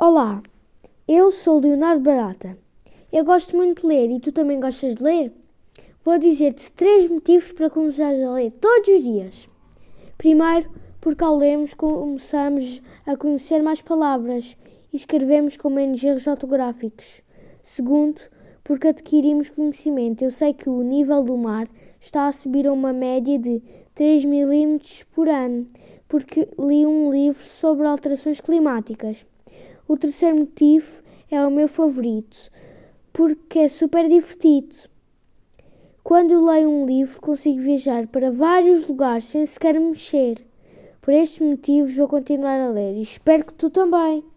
Olá, eu sou Leonardo Barata. Eu gosto muito de ler e tu também gostas de ler? Vou dizer-te três motivos para começares a ler todos os dias. Primeiro, porque ao lermos começamos a conhecer mais palavras e escrevemos com menos erros ortográficos. Segundo, porque adquirimos conhecimento. Eu sei que o nível do mar está a subir a uma média de 3 milímetros por ano, porque li um livro sobre alterações climáticas. O terceiro motivo é o meu favorito, porque é super divertido. Quando eu leio um livro, consigo viajar para vários lugares sem sequer mexer. Por estes motivos, vou continuar a ler e espero que tu também.